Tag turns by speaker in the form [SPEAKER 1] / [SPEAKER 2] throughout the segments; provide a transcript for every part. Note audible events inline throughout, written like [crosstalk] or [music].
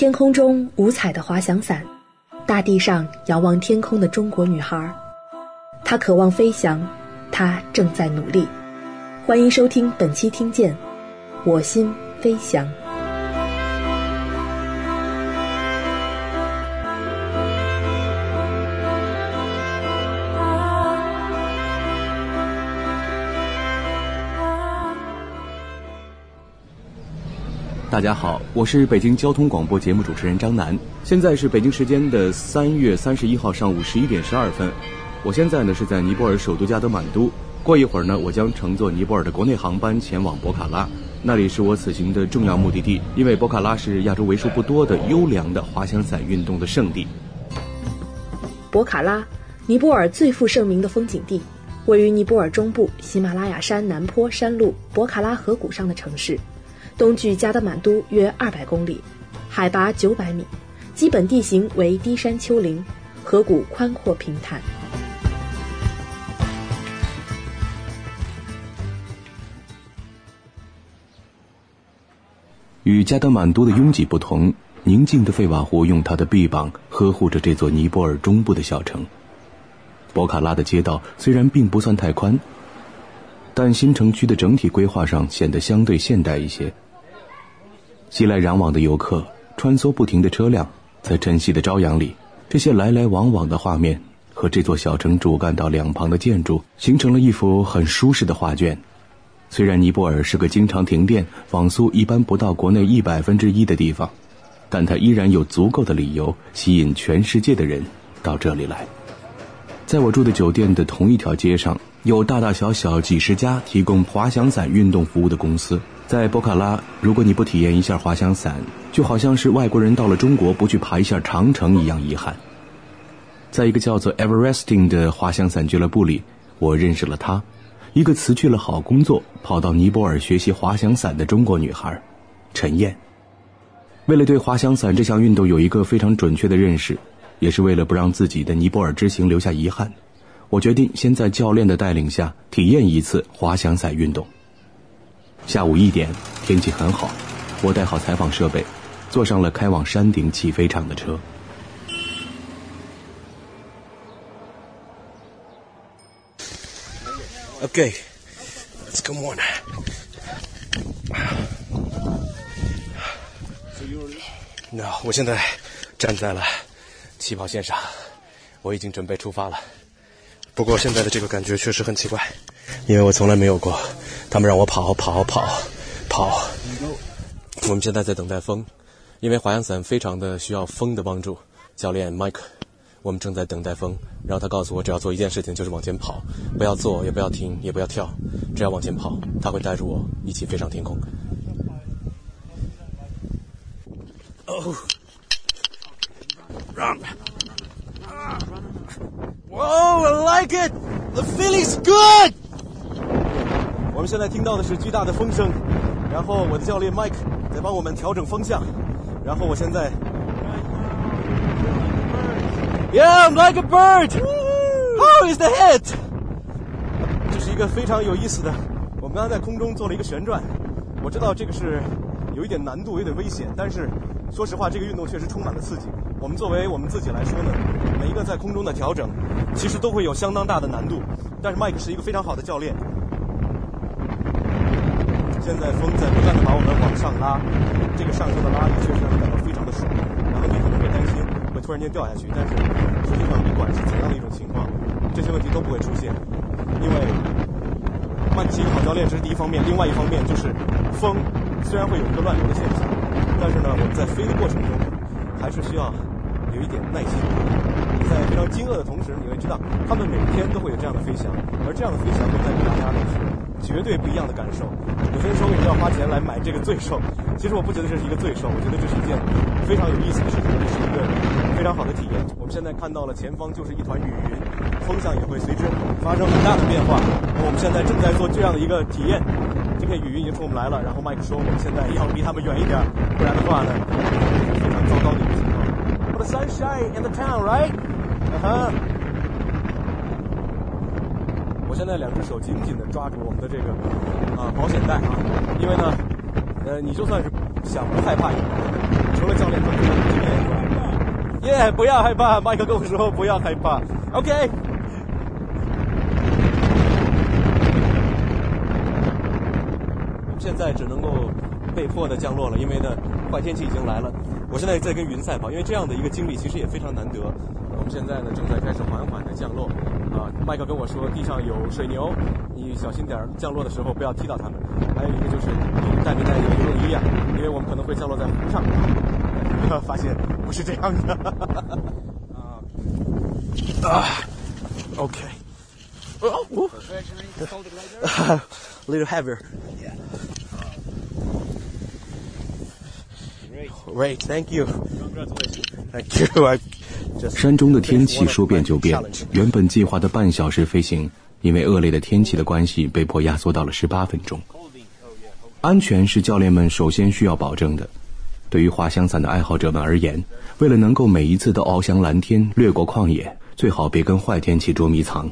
[SPEAKER 1] 天空中五彩的滑翔伞，大地上遥望天空的中国女孩，她渴望飞翔，她正在努力。欢迎收听本期《听见》，我心飞翔。
[SPEAKER 2] 大家好，我是北京交通广播节目主持人张楠。现在是北京时间的三月三十一号上午十一点十二分。我现在呢是在尼泊尔首都加德满都。过一会儿呢，我将乘坐尼泊尔的国内航班前往博卡拉，那里是我此行的重要目的地。因为博卡拉是亚洲为数不多的优良的滑翔伞运动的圣地。
[SPEAKER 1] 博卡拉，尼泊尔最负盛名的风景地，位于尼泊尔中部喜马拉雅山南坡山路博卡拉河谷上的城市。东距加德满都约二百公里，海拔九百米，基本地形为低山丘陵，河谷宽阔平坦。
[SPEAKER 2] 与加德满都的拥挤不同，宁静的费瓦湖用它的臂膀呵护着这座尼泊尔中部的小城。博卡拉的街道虽然并不算太宽，但新城区的整体规划上显得相对现代一些。熙来攘往的游客，穿梭不停的车辆，在晨曦的朝阳里，这些来来往往的画面和这座小城主干道两旁的建筑，形成了一幅很舒适的画卷。虽然尼泊尔是个经常停电、网速一般不到国内一百分之一的地方，但它依然有足够的理由吸引全世界的人到这里来。在我住的酒店的同一条街上，有大大小小几十家提供滑翔伞运动服务的公司。在博卡拉，如果你不体验一下滑翔伞，就好像是外国人到了中国不去爬一下长城一样遗憾。在一个叫做 Everesting 的滑翔伞俱乐部里，我认识了她，一个辞去了好工作，跑到尼泊尔学习滑翔伞的中国女孩，陈燕。为了对滑翔伞这项运动有一个非常准确的认识，也是为了不让自己的尼泊尔之行留下遗憾，我决定先在教练的带领下体验一次滑翔伞运动。下午一点，天气很好，我带好采访设备，坐上了开往山顶起飞场的车。
[SPEAKER 3] Okay, let's come on. 那我现在站在了起跑线上，我已经准备出发了。不过现在的这个感觉确实很奇怪，因为我从来没有过。他们让我跑跑跑跑。我们现在在等待风，因为滑翔伞非常的需要风的帮助。教练 Mike，我们正在等待风。然后他告诉我，只要做一件事情，就是往前跑，不要坐，也不要停，也不要跳，只要往前跑，他会带着我一起飞上天空。Oh, run! Whoa, I like it. The feeling's good. 我们现在听到的是巨大的风声，然后我的教练 Mike 在帮我们调整风向，然后我现在，Yeah, I'm like a bird. How is the hit? 这是一个非常有意思的。我们刚才在空中做了一个旋转，我知道这个是有一点难度，有点危险，但是说实话，这个运动确实充满了刺激。我们作为我们自己来说呢，每一个在空中的调整，其实都会有相当大的难度。但是 Mike 是一个非常好的教练。现在风在不断的把我们往上拉，这个上升的拉力确实让人感到非常的爽。然后你可能会担心会突然间掉下去，但是实际上不管是怎样的一种情况，这些问题都不会出现。因为曼奇好教练，这是第一方面；另外一方面就是风虽然会有一个乱流的现象，但是呢我们在飞的过程中还是需要有一点耐心。在非常惊愕的同时，你会知道他们每天都会有这样的飞翔，而这样的飞翔会带给大家的是。绝对不一样的感受。有些人说为什么要花钱来买这个罪受？其实我不觉得这是一个罪受，我觉得这是一件非常有意思的事情，这是一个非常好的体验。我们现在看到了前方就是一团雨云，风向也会随之发生很大的变化。我们现在正在做这样的一个体验。这片雨云已经冲我们来了，然后麦克说我们现在要离他们远一点，不然的话呢，非常糟糕的一个情况。The sunshine in the town, right? 啊哈。现在两只手紧紧的抓住我们的这个啊保险带啊，因为呢，呃，你就算是想不害怕，除了教练他们的经验。耶，不要害怕，麦克跟我说不要害怕。OK。现在只能够被迫的降落了，因为呢，坏天气已经来了。我现在在跟云赛跑，因为这样的一个经历其实也非常难得。我们现在呢正在开始缓缓的降落。啊，麦克跟我说地上有水牛，你小心点，降落的时候不要踢到它们。还有一个就是带没带游泳衣啊？因为我们可能会降落在湖上。发现不是这样的。[laughs] 啊，OK。哦，[laughs] little heavier. Great, thank you. Thank you. I just.
[SPEAKER 2] 山中的天气说变就变，原本计划的半小时飞行，因为恶劣的天气的关系，被迫压缩到了十八分钟。安全是教练们首先需要保证的。对于滑翔伞的爱好者们而言，为了能够每一次都翱翔蓝天、掠过旷野，最好别跟坏天气捉迷藏。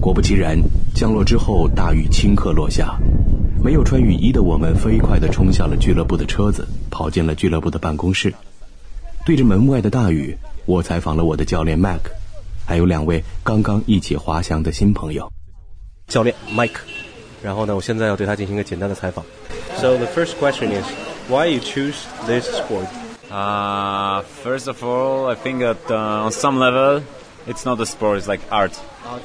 [SPEAKER 2] 果不其然，降落之后，大雨顷刻落下。没有穿雨衣的我们，飞快地冲向了俱乐部的车子，跑进了俱乐部的办公室。对着门外的大雨，我采访了我的教练 Mac，还有两位刚刚一起滑翔的新朋友。
[SPEAKER 3] 教练 Mike，然后呢，我现在要对他进行一个简单的采访。So the first question is, why you choose this sport?
[SPEAKER 4] Uh, first of all, I think that uh, on some level, it's not a sport; it's like art.
[SPEAKER 3] Art.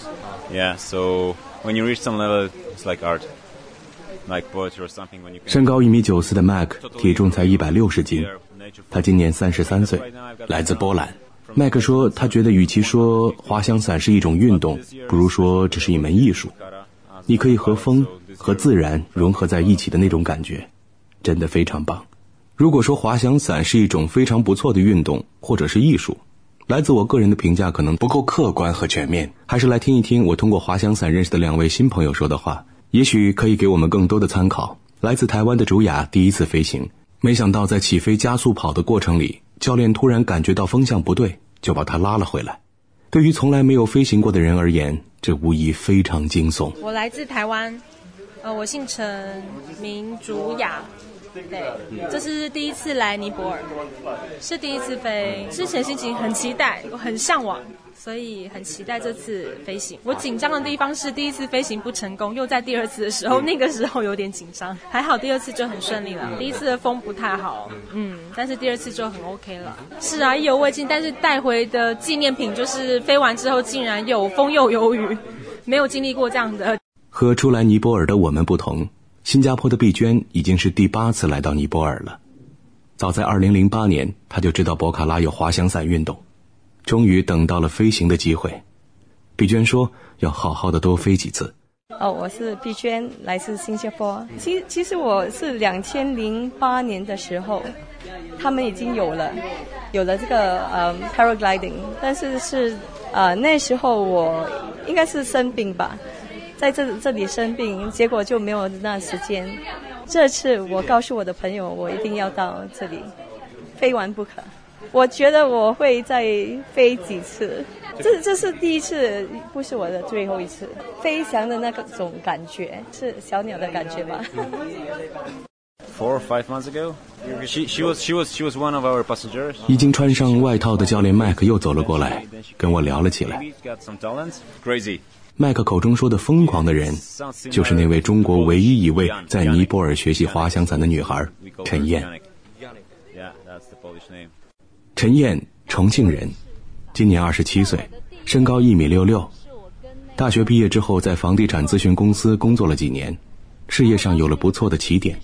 [SPEAKER 4] Yeah. So when you reach some level, it's like art,
[SPEAKER 2] 身高一米九四的 Mac，体重才一百六十斤，他今年三十三岁，来自波兰。麦克说，他觉得与其说滑翔伞是一种运动，不如说这是一门艺术。你可以和风和自然融合在一起的那种感觉，真的非常棒。如果说滑翔伞是一种非常不错的运动或者是艺术，来自我个人的评价可能不够客观和全面，还是来听一听我通过滑翔伞认识的两位新朋友说的话，也许可以给我们更多的参考。来自台湾的竹雅第一次飞行，没想到在起飞加速跑的过程里，教练突然感觉到风向不对，就把他拉了回来。对于从来没有飞行过的人而言，这无疑非常惊悚。
[SPEAKER 5] 我来自台湾，呃，我姓陈，名竹雅。对，这是第一次来尼泊尔，是第一次飞。之前心情很期待，我很向往，所以很期待这次飞行。我紧张的地方是第一次飞行不成功，又在第二次的时候，那个时候有点紧张。还好第二次就很顺利了。第一次的风不太好，嗯，但是第二次就很 OK 了。是啊，意犹未尽，但是带回的纪念品就是飞完之后竟然有风又有雨，没有经历过这样的。
[SPEAKER 2] 和初来尼泊尔的我们不同，新加坡的碧娟已经是第八次来到尼泊尔了。早在2008年，她就知道博卡拉有滑翔伞运动，终于等到了飞行的机会。碧娟说要好好的多飞几次。
[SPEAKER 6] 哦，我是碧娟，来自新加坡。其其实我是两千零八年的时候，他们已经有了有了这个呃 paragliding，但是是呃那时候我应该是生病吧，在这这里生病，结果就没有那时间。这次我告诉我的朋友，我一定要到这里，非玩不可。我觉得我会再飞几次。这这是第一次，不是我的最后一次。飞翔的那种感觉，是小鸟的感觉
[SPEAKER 4] 吗？
[SPEAKER 2] 已经穿上外套的教练麦克又走了过来，跟我聊了起来。麦克口中说的疯狂的人，就是那位中国唯一一位在尼泊尔学习滑翔伞的女孩陈燕。陈燕，重庆人，今年二十七岁，身高一米六六。大学毕业之后，在房地产咨询公司工作了几年，事业上有了不错的起点。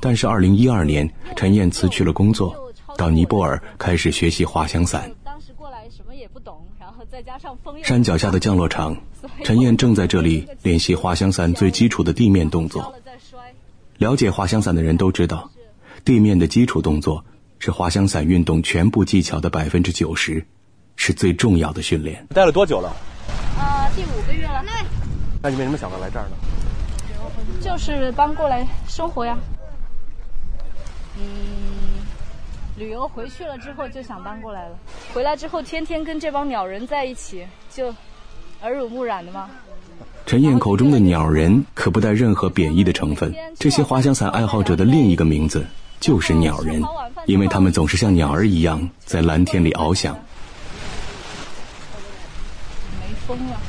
[SPEAKER 2] 但是，二零一二年，陈燕辞去了工作，到尼泊尔开始学习滑翔伞。
[SPEAKER 7] 当时过来什么也不懂，然后再加上风
[SPEAKER 2] 山脚下的降落场，[laughs] 陈燕正在这里练习滑翔伞最基础的地面动作。[laughs] 了解滑翔伞的人都知道，地面的基础动作是滑翔伞运动全部技巧的百分之九十，是最重要的训练。
[SPEAKER 3] 待了多久了？
[SPEAKER 7] 呃，第五个月了，
[SPEAKER 3] 那你为什么想到来这儿呢？
[SPEAKER 7] 就是搬过来生活呀。嗯，旅游回去了之后就想搬过来了，回来之后天天跟这帮鸟人在一起，就耳濡目染的嘛。
[SPEAKER 2] 陈燕口中的“鸟人”可不带任何贬义的成分。这些滑翔伞爱好者的另一个名字就是“鸟人”，因为他们总是像鸟儿一样在蓝天里翱翔。
[SPEAKER 7] 没风了。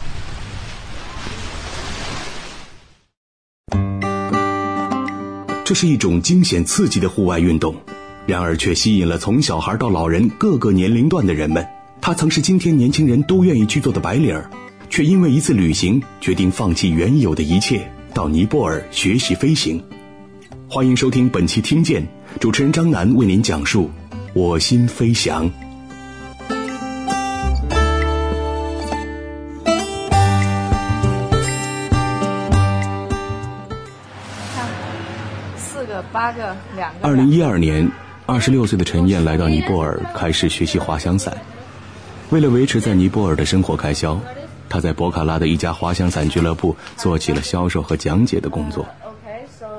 [SPEAKER 2] 这是一种惊险刺激的户外运动，然而却吸引了从小孩到老人各个年龄段的人们。它曾是今天年轻人都愿意去做的白领儿。却因为一次旅行，决定放弃原有的一切，到尼泊尔学习飞行。欢迎收听本期《听见》，主持人张楠为您讲述《我心飞翔》。
[SPEAKER 7] 看，四个、八个、两个。
[SPEAKER 2] 二零一二年，二十六岁的陈燕来到尼泊尔，开始学习滑翔伞。为了维持在尼泊尔的生活开销。他在博卡拉的一家滑翔伞俱乐部做起了销售和讲解的工作。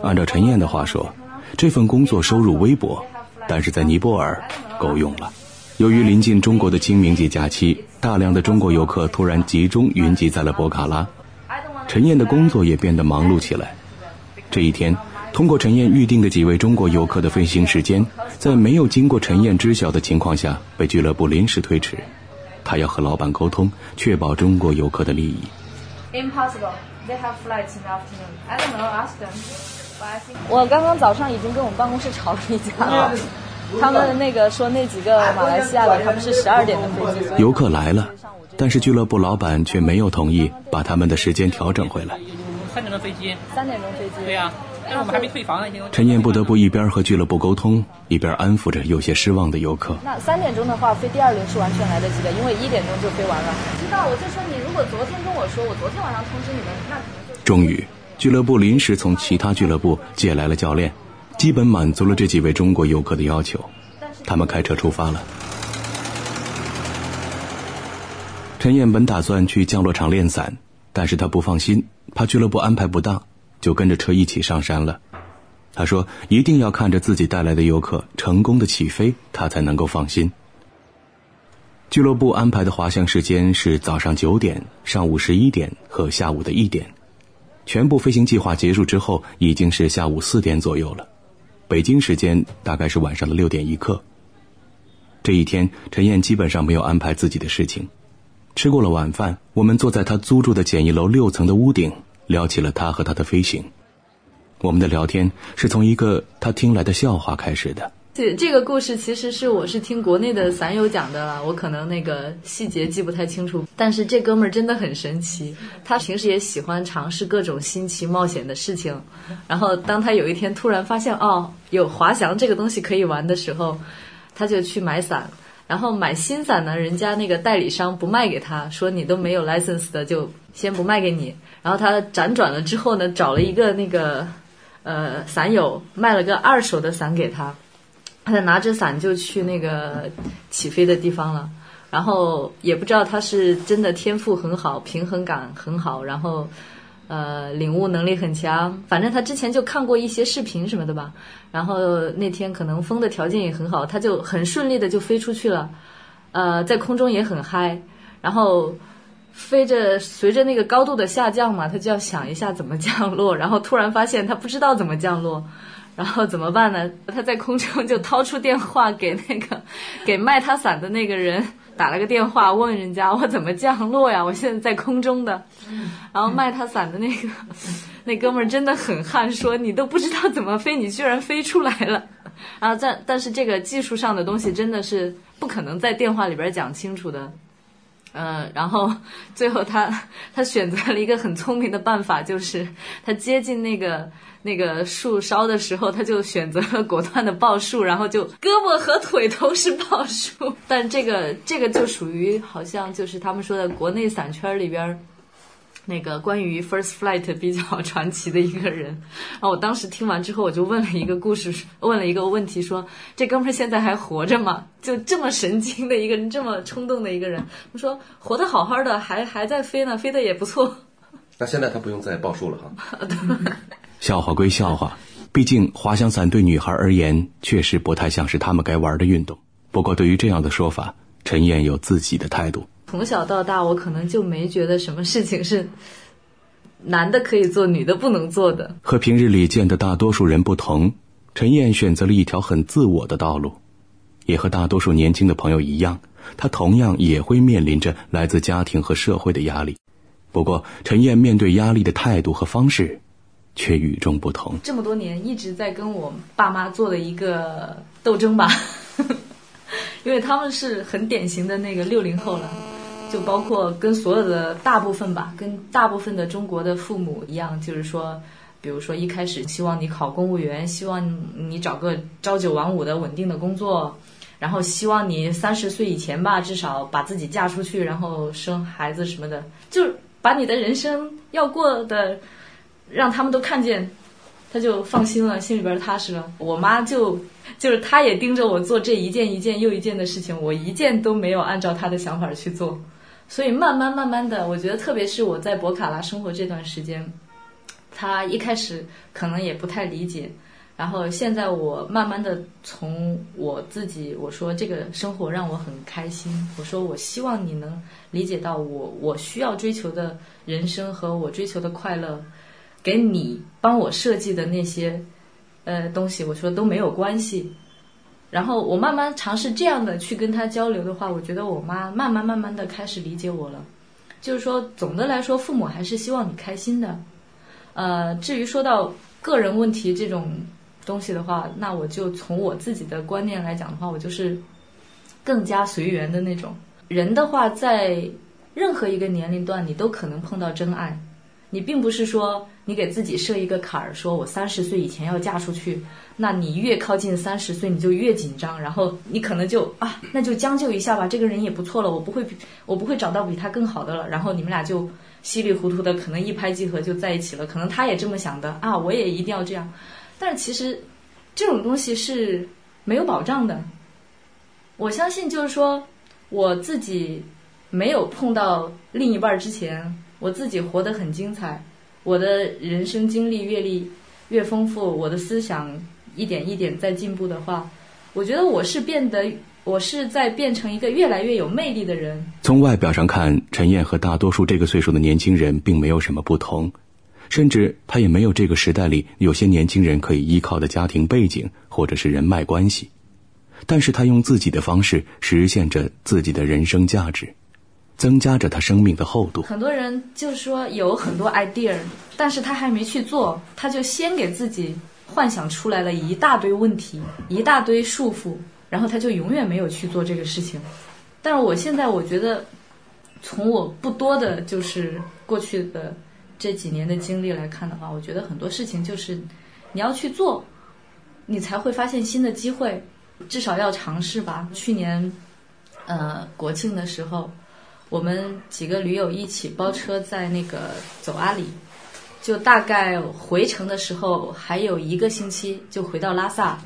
[SPEAKER 2] 按照陈燕的话说，这份工作收入微薄，但是在尼泊尔够用了。由于临近中国的清明节假期，大量的中国游客突然集中云集在了博卡拉，陈燕的工作也变得忙碌起来。这一天，通过陈燕预定的几位中国游客的飞行时间，在没有经过陈燕知晓的情况下，被俱乐部临时推迟。他要和老板沟通，确保中国游客的利益。
[SPEAKER 7] Impossible. They have flights in the afternoon. I don't know. Ask them. [laughs] 我刚刚早上已经跟我们办公室吵了一架了。[laughs] 他们那个说那几个马来西亚的，他们是十二点的飞机。
[SPEAKER 2] 游客来了，但是俱乐部老板却没有同意把他们的时间调整回来。
[SPEAKER 8] 三点钟飞机。
[SPEAKER 7] 三点钟飞机。
[SPEAKER 8] 对呀。但是我们还没退房呢，
[SPEAKER 2] 陈燕不得不一边和俱乐部沟通，一边安抚着有些失望的游客。
[SPEAKER 7] 那三点钟的话，飞第二轮是完全来得及的，因为一点钟就飞完了。知道，我就说你如果昨天跟我说，我昨天晚上通知你们，那可能就……
[SPEAKER 2] 终于，俱乐部临时从其他俱乐部借来了教练，基本满足了这几位中国游客的要求。他们开车出发了。陈燕本打算去降落场练伞，但是他不放心，怕俱乐部安排不当。就跟着车一起上山了。他说：“一定要看着自己带来的游客成功的起飞，他才能够放心。”俱乐部安排的滑翔时间是早上九点、上午十一点和下午的一点。全部飞行计划结束之后，已经是下午四点左右了。北京时间大概是晚上的六点一刻。这一天，陈燕基本上没有安排自己的事情。吃过了晚饭，我们坐在他租住的简易楼六层的屋顶。聊起了他和他的飞行，我们的聊天是从一个他听来的笑话开始的。
[SPEAKER 9] 这这个故事其实是我是听国内的散友讲的，我可能那个细节记不太清楚。但是这哥们儿真的很神奇，他平时也喜欢尝试各种新奇冒险的事情。然后当他有一天突然发现哦有滑翔这个东西可以玩的时候，他就去买伞。然后买新伞呢，人家那个代理商不卖给他，说你都没有 license 的，就先不卖给你。然后他辗转了之后呢，找了一个那个呃伞友，卖了个二手的伞给他。他拿着伞就去那个起飞的地方了。然后也不知道他是真的天赋很好，平衡感很好，然后。呃，领悟能力很强，反正他之前就看过一些视频什么的吧。然后那天可能风的条件也很好，他就很顺利的就飞出去了。呃，在空中也很嗨，然后飞着随着那个高度的下降嘛，他就要想一下怎么降落。然后突然发现他不知道怎么降落，然后怎么办呢？他在空中就掏出电话给那个给卖他伞的那个人。打了个电话问人家我怎么降落呀？我现在在空中的，然后卖他伞的那个那哥们儿真的很悍，说你都不知道怎么飞，你居然飞出来了。然后但但是这个技术上的东西真的是不可能在电话里边讲清楚的。嗯，然后 [laughs] 最后他他选择了一个很聪明的办法，就是他接近那个。那个树梢的时候，他就选择了果断的报数，然后就胳膊和腿都是报数。[laughs] 但这个这个就属于好像就是他们说的国内伞圈里边那个关于 first flight 比较 [laughs] 传奇的一个人。然后我当时听完之后，我就问了一个故事，[laughs] 问了一个问题，说这哥们儿现在还活着吗？就这么神经的一个人，这么冲动的一个人，我说活得好好的，还还在飞呢，飞得也不错。[laughs]
[SPEAKER 10] 那现在他不用再报数了哈。
[SPEAKER 2] 笑话归笑话，毕竟滑翔伞对女孩而言确实不太像是她们该玩的运动。不过，对于这样的说法，陈燕有自己的态度。
[SPEAKER 9] 从小到大，我可能就没觉得什么事情是男的可以做，女的不能做的。
[SPEAKER 2] 和平日里见的大多数人不同，陈燕选择了一条很自我的道路，也和大多数年轻的朋友一样，她同样也会面临着来自家庭和社会的压力。不过，陈燕面对压力的态度和方式，却与众不同。
[SPEAKER 9] 这么多年一直在跟我爸妈做的一个斗争吧，[laughs] 因为他们是很典型的那个六零后了。就包括跟所有的大部分吧，跟大部分的中国的父母一样，就是说，比如说一开始希望你考公务员，希望你找个朝九晚五的稳定的工作，然后希望你三十岁以前吧，至少把自己嫁出去，然后生孩子什么的，就把你的人生要过的，让他们都看见，他就放心了，心里边踏实了。我妈就就是她也盯着我做这一件一件又一件的事情，我一件都没有按照她的想法去做。所以慢慢慢慢的，我觉得特别是我在博卡拉生活这段时间，他一开始可能也不太理解，然后现在我慢慢的从我自己我说这个生活让我很开心，我说我希望你能理解到我我需要追求的人生和我追求的快乐，给你帮我设计的那些呃东西，我说都没有关系。然后我慢慢尝试这样的去跟他交流的话，我觉得我妈慢慢慢慢的开始理解我了。就是说，总的来说，父母还是希望你开心的。呃，至于说到个人问题这种东西的话，那我就从我自己的观念来讲的话，我就是更加随缘的那种人的话，在任何一个年龄段，你都可能碰到真爱。你并不是说你给自己设一个坎儿，说我三十岁以前要嫁出去。那你越靠近三十岁，你就越紧张，然后你可能就啊，那就将就一下吧。这个人也不错了，我不会，我不会找到比他更好的了。然后你们俩就稀里糊涂的，可能一拍即合就在一起了。可能他也这么想的啊，我也一定要这样。但是其实这种东西是没有保障的。我相信，就是说我自己没有碰到另一半之前，我自己活得很精彩，我的人生经历阅历越丰富，我的思想。一点一点在进步的话，我觉得我是变得，我是在变成一个越来越有魅力的人。
[SPEAKER 2] 从外表上看，陈燕和大多数这个岁数的年轻人并没有什么不同，甚至她也没有这个时代里有些年轻人可以依靠的家庭背景或者是人脉关系。但是她用自己的方式实现着自己的人生价值，增加着他生命的厚度。
[SPEAKER 9] 很多人就说有很多 idea，但是他还没去做，他就先给自己。幻想出来了一大堆问题，一大堆束缚，然后他就永远没有去做这个事情。但是我现在我觉得，从我不多的就是过去的这几年的经历来看的话，我觉得很多事情就是你要去做，你才会发现新的机会，至少要尝试吧。去年，呃，国庆的时候，我们几个驴友一起包车在那个走阿里。就大概回程的时候还有一个星期就回到拉萨，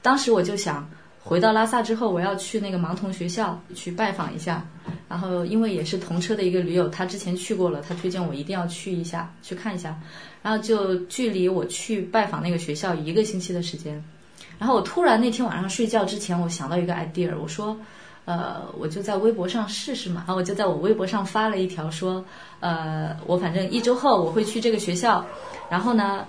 [SPEAKER 9] 当时我就想回到拉萨之后我要去那个盲童学校去拜访一下，然后因为也是同车的一个驴友，他之前去过了，他推荐我一定要去一下去看一下，然后就距离我去拜访那个学校一个星期的时间，然后我突然那天晚上睡觉之前我想到一个 idea，我说。呃，我就在微博上试试嘛，然后我就在我微博上发了一条说，呃，我反正一周后我会去这个学校，然后呢，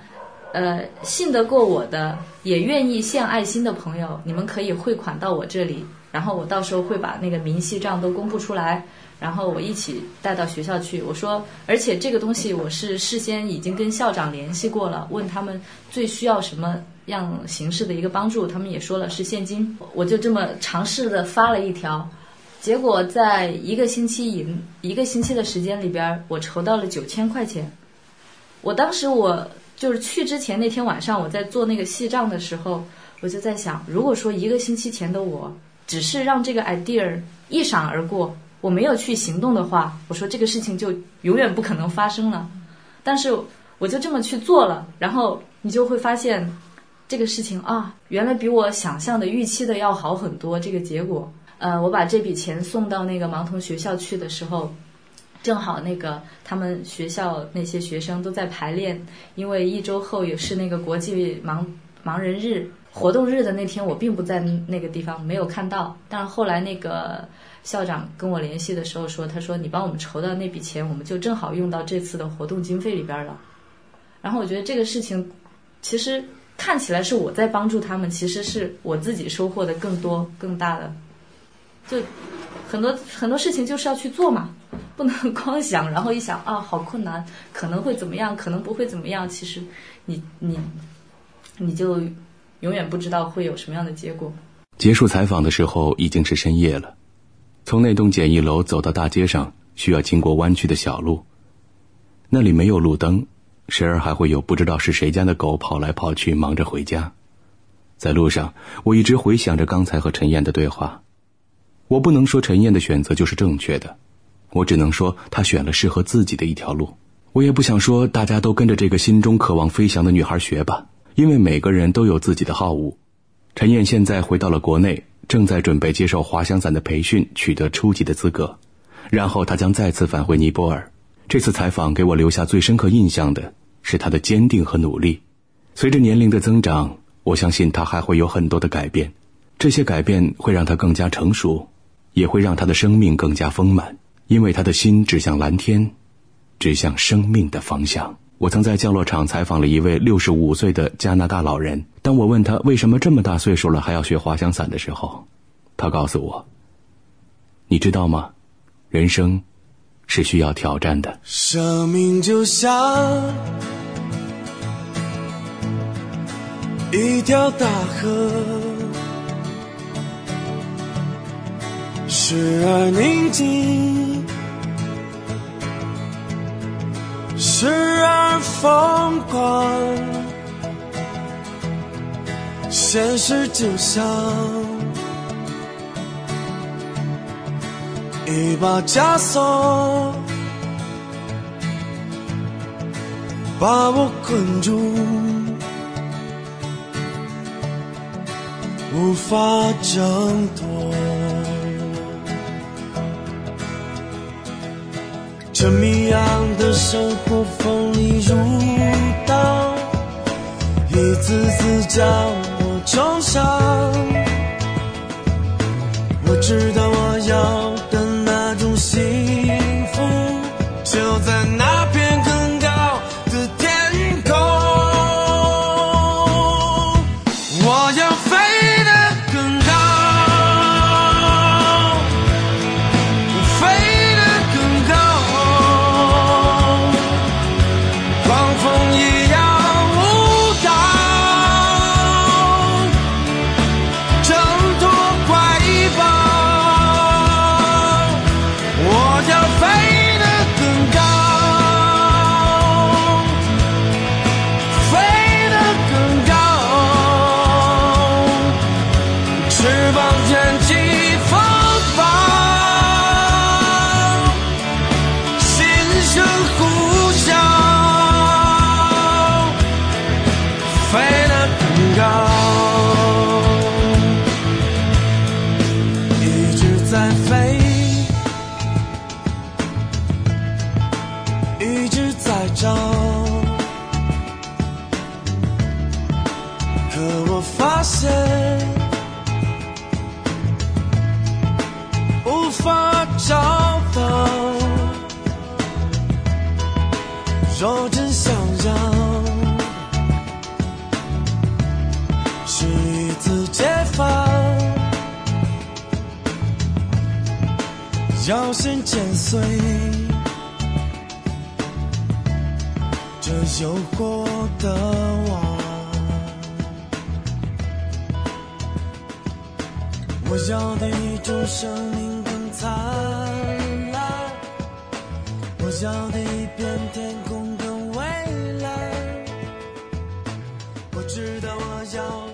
[SPEAKER 9] 呃，信得过我的，也愿意献爱心的朋友，你们可以汇款到我这里，然后我到时候会把那个明细账都公布出来，然后我一起带到学校去。我说，而且这个东西我是事先已经跟校长联系过了，问他们最需要什么。样形式的一个帮助，他们也说了是现金，我就这么尝试的发了一条，结果在一个星期以一个星期的时间里边，我筹到了九千块钱。我当时我就是去之前那天晚上，我在做那个细账的时候，我就在想，如果说一个星期前的我只是让这个 idea 一闪而过，我没有去行动的话，我说这个事情就永远不可能发生了。但是我就这么去做了，然后你就会发现。这个事情啊，原来比我想象的、预期的要好很多。这个结果，呃，我把这笔钱送到那个盲童学校去的时候，正好那个他们学校那些学生都在排练，因为一周后也是那个国际盲盲人日活动日的那天，我并不在那个地方，没有看到。但是后来那个校长跟我联系的时候说，他说你帮我们筹到那笔钱，我们就正好用到这次的活动经费里边了。然后我觉得这个事情，其实看起来是我在帮助他们，其实是我自己收获的更多、更大的。就很多很多事情就是要去做嘛，不能光想，然后一想啊，好困难，可能会怎么样，可能不会怎么样。其实你你你就永远不知道会有什么样的结果。
[SPEAKER 2] 结束采访的时候已经是深夜了。从那栋简易楼走到大街上，需要经过弯曲的小路。那里没有路灯，时而还会有不知道是谁家的狗跑来跑去，忙着回家。在路上，我一直回想着刚才和陈燕的对话。我不能说陈燕的选择就是正确的，我只能说她选了适合自己的一条路。我也不想说大家都跟着这个心中渴望飞翔的女孩学吧，因为每个人都有自己的好恶。陈燕现在回到了国内。正在准备接受滑翔伞的培训，取得初级的资格，然后他将再次返回尼泊尔。这次采访给我留下最深刻印象的是他的坚定和努力。随着年龄的增长，我相信他还会有很多的改变，这些改变会让他更加成熟，也会让他的生命更加丰满，因为他的心指向蓝天，指向生命的方向。我曾在降落场采访了一位六十五岁的加拿大老人。当我问他为什么这么大岁数了还要学滑翔伞的时候，他告诉我：“你知道吗？人生是需要挑战的。
[SPEAKER 11] 生命就像一条大河，时而宁静。”时疯狂，现实就像一把枷锁，把我困住，无法挣脱。这谜样的生活锋利如刀，一次次将我重伤。我知道我要我要的一种生命更灿烂。我要的一片天空更蔚蓝，我知道我要。